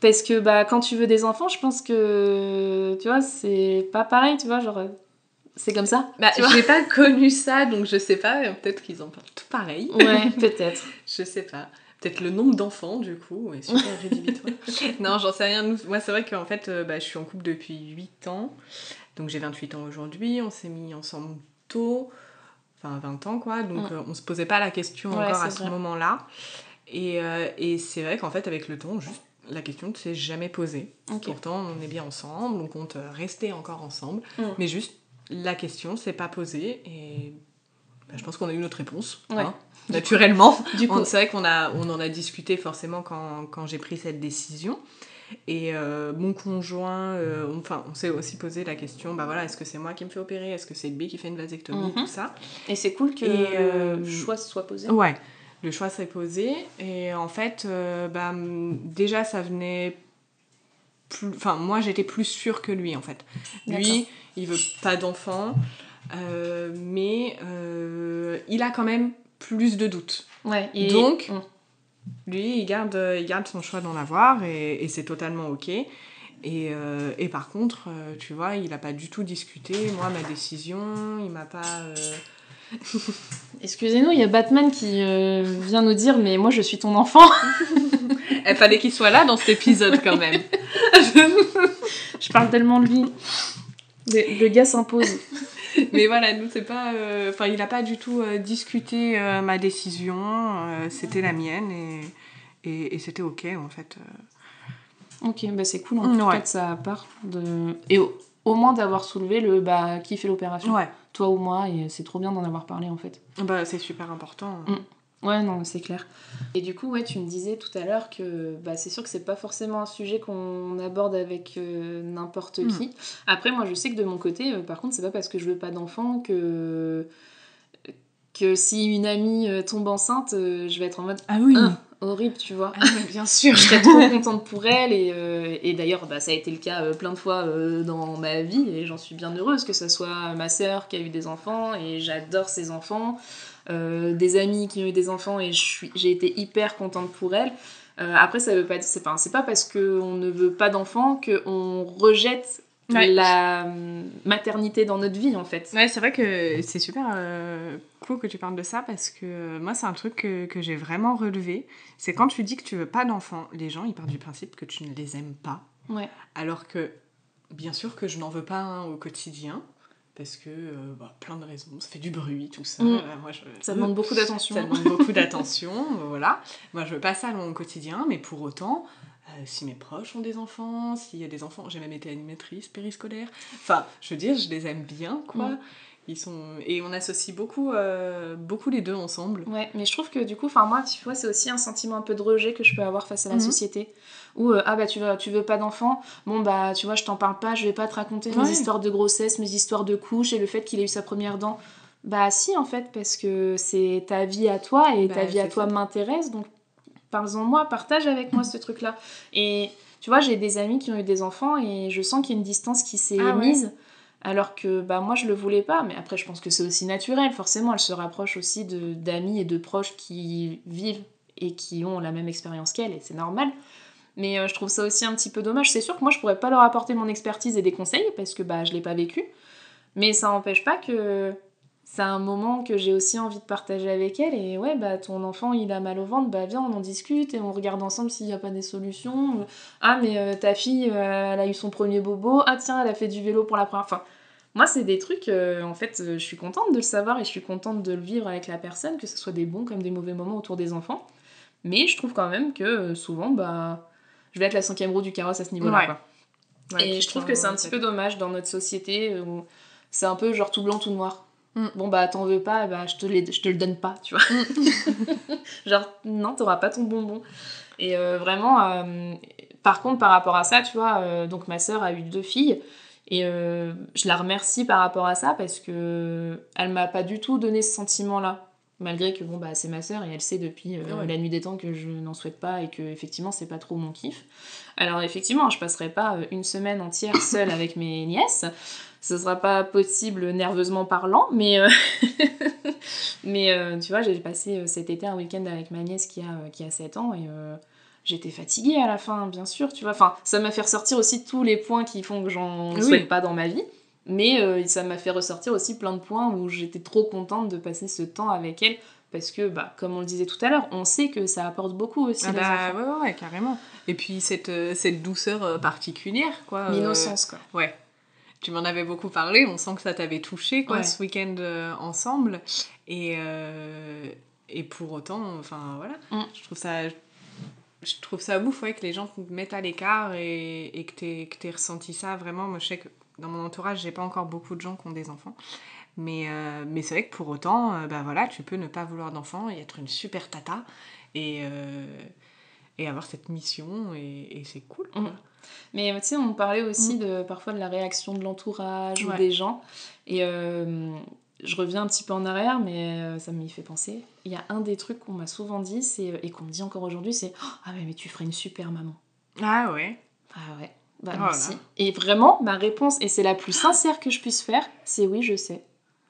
Parce que bah, quand tu veux des enfants, je pense que tu vois, c'est pas pareil, tu vois, genre c'est comme ça. Bah, j'ai pas connu ça, donc je sais pas. Peut-être qu'ils en parlent tout pareil. Ouais, [LAUGHS] peut-être. Je sais pas. Peut-être le nombre d'enfants, du coup, est super rédhibitoire. [LAUGHS] non, j'en sais rien. Moi, c'est vrai qu'en fait, euh, bah, je suis en couple depuis 8 ans. Donc, j'ai 28 ans aujourd'hui. On s'est mis ensemble tôt. Enfin, 20 ans, quoi. Donc, Mm. euh, on se posait pas la question Ouais, encore à ce moment-là. Et, euh, et c'est vrai qu'en fait, avec le temps, juste, la question ne s'est jamais posée. Pourtant, on est bien ensemble. On compte rester encore ensemble. Mais juste, la question s'est pas posée. Et bah, je pense qu'on a eu notre réponse. Ouais. hein, naturellement. Du coup, On- C'est vrai qu'on a, on en a discuté forcément quand, quand j'ai pris cette décision. Et euh, mon conjoint, euh, on- enfin, on s'est aussi posé la question, bah voilà, est-ce que c'est moi qui me fais opérer, est-ce que c'est lui qui fait une vasectomie, Mhm. tout ça. et c'est cool que Et, euh, le choix se soit posé. Ouais, le choix s'est posé. Et en fait, euh, bah, déjà, ça venait plus... Enfin, moi, j'étais plus sûre que lui, en fait. Lui, il veut pas d'enfant, euh, mais euh, il a quand même plus de doutes. Ouais, et- Donc, Mm. Lui, il garde, il garde son choix d'en avoir et, et c'est totalement ok. Et, euh, et par contre, euh, tu vois, il n'a pas du tout discuté, moi, ma décision, il m'a pas... euh, [LAUGHS] Excusez-nous, il y a Batman qui vient nous dire mais moi je suis ton enfant. Il [LAUGHS] fallait qu'il soit là dans cet épisode quand même. [LAUGHS] je parle tellement de lui. Le, le gars s'impose. [LAUGHS] Mais voilà, nous, c'est pas... euh, Enfin, il n'a pas du tout euh, discuté euh, ma décision, c'était la mienne et, et, et c'était ok, en fait. Ok, bah c'est cool en tout cas sa part. De... Et au, au moins d'avoir soulevé le bah qui fait l'opération. Ouais, Toi ou moi, et c'est trop bien d'en avoir parlé en fait. bah, c'est super important. Mm. Ouais, non, c'est clair. Et du coup, ouais, tu me disais tout à l'heure que bah, c'est sûr que c'est pas forcément un sujet qu'on aborde avec euh, n'importe Mm. qui. Après, moi, je sais que de mon côté, euh, par contre, c'est pas parce que je veux pas d'enfant que que si une amie euh, tombe enceinte, euh, je vais être en mode Ah oui Ah. horrible, tu vois. Ah, bien [LAUGHS] sûr je serais trop contente pour elle et, euh, et d'ailleurs bah, ça a été le cas euh, plein de fois euh, dans ma vie et j'en suis bien heureuse que ce soit ma sœur qui a eu des enfants et j'adore ses enfants euh, des amis qui ont eu des enfants et j'ai été hyper contente pour elle Euh, après ça veut pas c'est pas c'est pas parce qu'on ne veut pas d'enfants qu'on rejette Ouais. la hum, maternité dans notre vie en fait Ouais, c'est vrai que c'est super euh, cool que tu parles de ça parce que euh, moi, c'est un truc que, que j'ai vraiment relevé. C'est quand tu dis que tu veux pas d'enfants, les gens ils partent du principe que tu ne les aimes pas. Ouais. Alors que, bien sûr que je n'en veux pas un au quotidien parce que euh, bah, plein de raisons, ça fait du bruit, tout ça. Mm. Euh, moi, je... ça demande beaucoup d'attention Ça demande beaucoup d'attention, [LAUGHS] voilà. Moi, je veux pas ça dans mon quotidien, mais pour autant, euh, si mes proches ont des enfants, s'il y a des enfants, j'ai même été animatrice périscolaire. Enfin, je veux dire, je les aime bien, quoi. Mm. Ils sont et on associe beaucoup, euh, beaucoup les deux ensemble. Ouais, mais je trouve que du coup, enfin moi, tu vois, c'est aussi un sentiment un peu de rejet que je peux avoir face à la Mhm. société. Où, euh, ah bah tu veux, tu veux pas d'enfant, bon bah tu vois, je t'en parle pas, je vais pas te raconter mes histoires de grossesse, mes histoires de couches et le fait qu'il ait eu sa première dent. Bah si, en fait, parce que c'est ta vie à toi et Bah, ta vie à toi m'intéresse, donc parle-en moi, partage avec moi ce truc-là. Et tu vois, j'ai des amis qui ont eu des enfants et je sens qu'il y a une distance qui s'est Ah ouais. Alors que bah moi je le voulais pas, mais après je pense que c'est aussi naturel, forcément elle se rapproche aussi de d'amis et de proches qui vivent et qui ont la même expérience qu'elle et c'est normal. Mais euh, je trouve ça aussi un petit peu dommage. C'est sûr que moi je pourrais pas leur apporter mon expertise et des conseils parce que bah je l'ai pas vécu, mais ça n'empêche pas que c'est un moment que j'ai aussi envie de partager avec elle et ouais bah ton enfant il a mal au ventre bah viens on en discute et on regarde ensemble s'il n'y a pas des solutions ah mais euh, ta fille euh, elle a eu son premier bobo ah tiens elle a fait du vélo pour la première fois moi c'est des trucs euh, en fait euh, je suis contente de le savoir et je suis contente de le vivre avec la personne que ce soit des bons comme des mauvais moments autour des enfants mais je trouve quand même que euh, souvent bah je vais être la cinquième roue du carrosse à ce niveau là Ouais. quoi Ouais, et je trouve que c'est un petit peu dommage dans notre société où c'est un peu genre tout blanc, tout noir. Mm. Bon bah t'en veux pas, bah je te, je te le donne pas, tu vois. [LAUGHS] genre non, t'auras pas ton bonbon. Et euh, vraiment, euh, par contre par rapport à ça, tu vois, euh, donc ma sœur a eu deux filles. Et euh, je la remercie par rapport à ça parce que elle m'a pas du tout donné ce sentiment-là. Malgré que bon bah c'est ma sœur et elle sait depuis euh, Ouais. la nuit des temps que je n'en souhaite pas et que effectivement c'est pas trop mon kiff. Alors effectivement, je passerai pas euh, une semaine entière seule avec mes nièces. Ce sera pas possible nerveusement parlant, mais euh, [LAUGHS] mais tu vois, j'ai passé cet été un week-end avec ma nièce qui a qui a 7 ans et j'étais fatiguée à la fin, bien sûr, tu vois. Enfin, ça m'a fait ressortir aussi tous les points qui font que j'en Oui. souhaite pas dans ma vie. Mais euh, ça m'a fait ressortir aussi plein de points où j'étais trop contente de passer ce temps avec elle. Parce que, bah, comme on le disait tout à l'heure, on sait que ça apporte beaucoup aussi Ah les bah, enfants. ouais, carrément. Et puis cette, euh, cette douceur euh, particulière, quoi. L'innocence, quoi. Ouais. Tu m'en avais beaucoup parlé, on sent que ça t'avait touché, quoi, Ouais. ce week-end euh, ensemble. Et, et pour autant, enfin, voilà. Mm. Je trouve ça... Je trouve ça ouf, ouais, que les gens te mettent à l'écart et, et que que t'aies ressenti ça. Vraiment, moi, je sais que dans mon entourage, j'ai pas encore beaucoup de gens qui ont des enfants. Mais, euh, mais c'est vrai que pour autant, euh, bah voilà, tu peux ne pas vouloir d'enfant et être une super tata et, euh, et avoir cette mission et, et c'est cool. quoi. Mm. Mais tu sais, on parlait aussi de parfois de la réaction de l'entourage ou des gens. Et euh, je reviens un petit peu en arrière, mais euh, ça m'y fait penser. Il y a un des trucs qu'on m'a souvent dit, c'est, et qu'on me dit encore aujourd'hui, c'est Oh, Ah, mais, mais tu ferais une super maman. Ah ouais. Ah ouais, bah Voilà. merci. Et vraiment, ma réponse, et c'est la plus sincère que je puisse faire, c'est oui, je sais.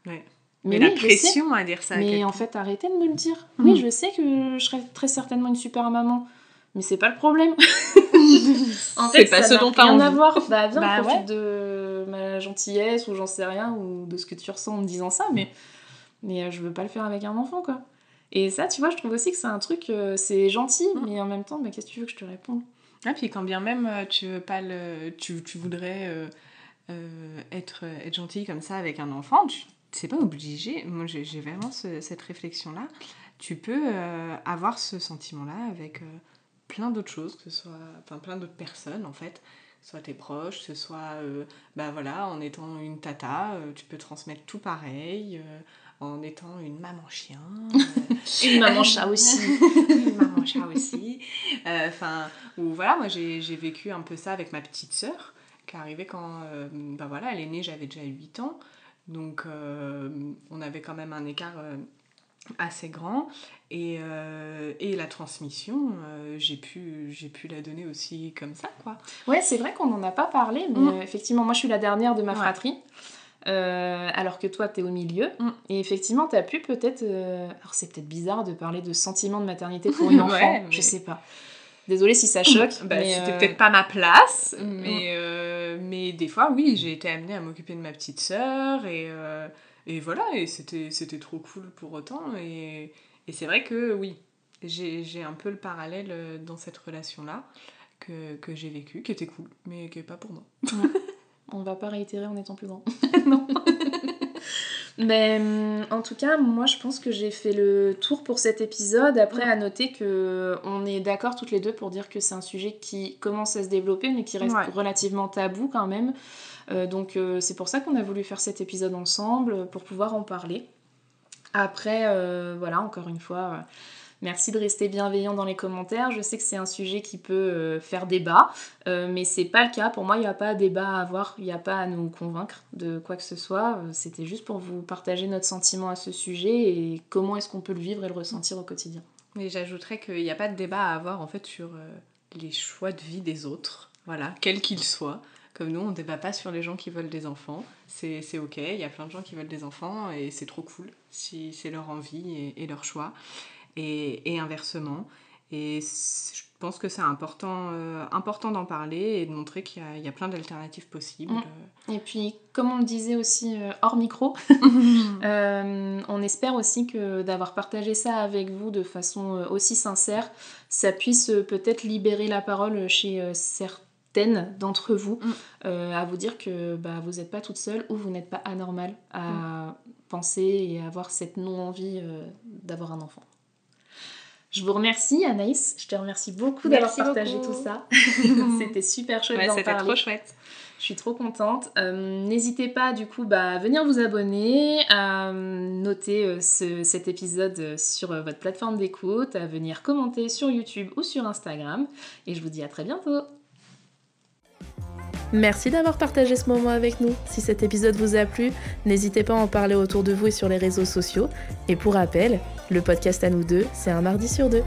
Ouais. Mais, Mais, oui, la je sais. pression à dire ça. Mais en fait, arrêtez de me le dire. Mm. Oui, je sais que je serais très certainement une super maman. Mais c'est pas le problème. [LAUGHS] en C'est pas ça ce dont à envie. voir. Bah viens, Bah profite ouais. de ma gentillesse ou j'en sais rien ou de ce que tu ressens en me disant ça, mais mais euh, je veux pas le faire avec un enfant quoi. Et ça, tu vois, je trouve aussi que c'est un truc, euh, c'est gentil, Mm. mais en même temps, bah, qu'est-ce que tu veux que je te réponde? Ah, puis quand bien même euh, tu veux pas le, tu, tu voudrais euh, euh, être, être gentil comme ça avec un enfant, tu c'est pas obligé. Moi, j'ai vraiment ce- cette réflexion-là. Tu peux euh, avoir ce sentiment-là avec plein d'autres choses, que ce soit, enfin plein d'autres personnes en fait, soit tes proches, ce soit, euh, bah voilà, en étant une tata, euh, tu peux transmettre tout pareil. euh, en étant une maman chien, [LAUGHS] Une maman chat aussi. [LAUGHS] une maman chat aussi. Enfin, ou voilà, moi j'ai j'ai vécu un peu ça avec ma petite sœur, qui est arrivée quand, bah voilà, elle est née, j'avais déjà 8 ans. Donc on avait quand même un écart assez grand. Et, euh, et la transmission, euh, j'ai pu, j'ai pu la donner aussi comme ça, quoi. Ouais, c'est vrai qu'on n'en a pas parlé, mais Mm. euh, effectivement, moi je suis la dernière de ma Ouais. fratrie. euh, alors que toi, t'es au milieu. Mm. Et effectivement, t'as pu peut-être. euh, Alors, c'est peut-être bizarre de parler de sentiment de maternité pour une [LAUGHS] enfant. Ouais, mais- Je sais pas. Désolée si ça choque. [LAUGHS] Bah, mais, c'était euh, peut-être pas ma place, mais, euh, mais des fois, oui, j'ai été amenée à m'occuper de ma petite sœur et, et voilà, et c'était c'était trop cool pour autant. Et, et c'est vrai que oui, j'ai j'ai un peu le parallèle euh, dans cette relation-là que, que j'ai vécu, qui était cool, mais qui est pas pour moi. [LAUGHS] On va pas réitérer en étant plus grand. [LAUGHS] Non. Mais hum, en tout cas, moi je pense que j'ai fait le tour pour cet épisode. Après, à noter que on est d'accord toutes les deux pour dire que c'est un sujet qui commence à se développer, mais qui reste Ouais. relativement tabou quand même. Euh, donc euh, c'est pour ça qu'on a voulu faire cet épisode ensemble, pour pouvoir en parler. Après, euh, voilà, encore une fois, merci de rester bienveillant dans les commentaires. Je sais que c'est un sujet qui peut euh, faire débat, euh, mais c'est pas le cas. Pour moi, il n'y a pas débat à avoir, il n'y a pas à nous convaincre de quoi que ce soit. Euh, C'était juste pour vous partager notre sentiment à ce sujet et comment est-ce qu'on peut le vivre et le ressentir au quotidien. Mais j'ajouterais qu'il n'y a pas de débat à avoir en fait sur les choix de vie des autres, voilà, quels qu'ils soient. Comme nous, on ne débat pas sur les gens qui veulent des enfants. C'est c'est ok, il y a plein de gens qui veulent des enfants et c'est trop cool si c'est leur envie et leur choix. Et, et inversement. Et je pense que c'est important, euh, important d'en parler et de montrer qu'il y y, a plein d'alternatives possibles. Mm. Et puis, comme on le disait aussi euh, hors micro, [LAUGHS] [LAUGHS] Euh, on espère aussi que d'avoir partagé ça avec vous de façon aussi sincère, ça puisse peut-être libérer la parole chez certaines d'entre vous, Mm. euh, à vous dire que bah, vous n'êtes pas toute seule ou vous n'êtes pas anormal à Mm. penser et avoir cette non-envie euh, d'avoir un enfant. Je vous remercie Anaïs, je te remercie beaucoup d'avoir partagé beaucoup. tout ça. [LAUGHS] [LAUGHS] C'était super chouette Ouais, d'en c'était parler. trop chouette. Je suis trop contente. Euh, N'hésitez pas du coup bah, à venir vous abonner, à noter euh, ce- cet épisode euh, sur euh, votre plateforme d'écoute, à venir commenter sur YouTube ou sur Instagram. Et je vous dis à très bientôt. Merci d'avoir partagé ce moment avec nous. Si cet épisode vous a plu, n'hésitez pas à en parler autour de vous et sur les réseaux sociaux. Et pour rappel, le podcast à nous deux, c'est un mardi sur deux.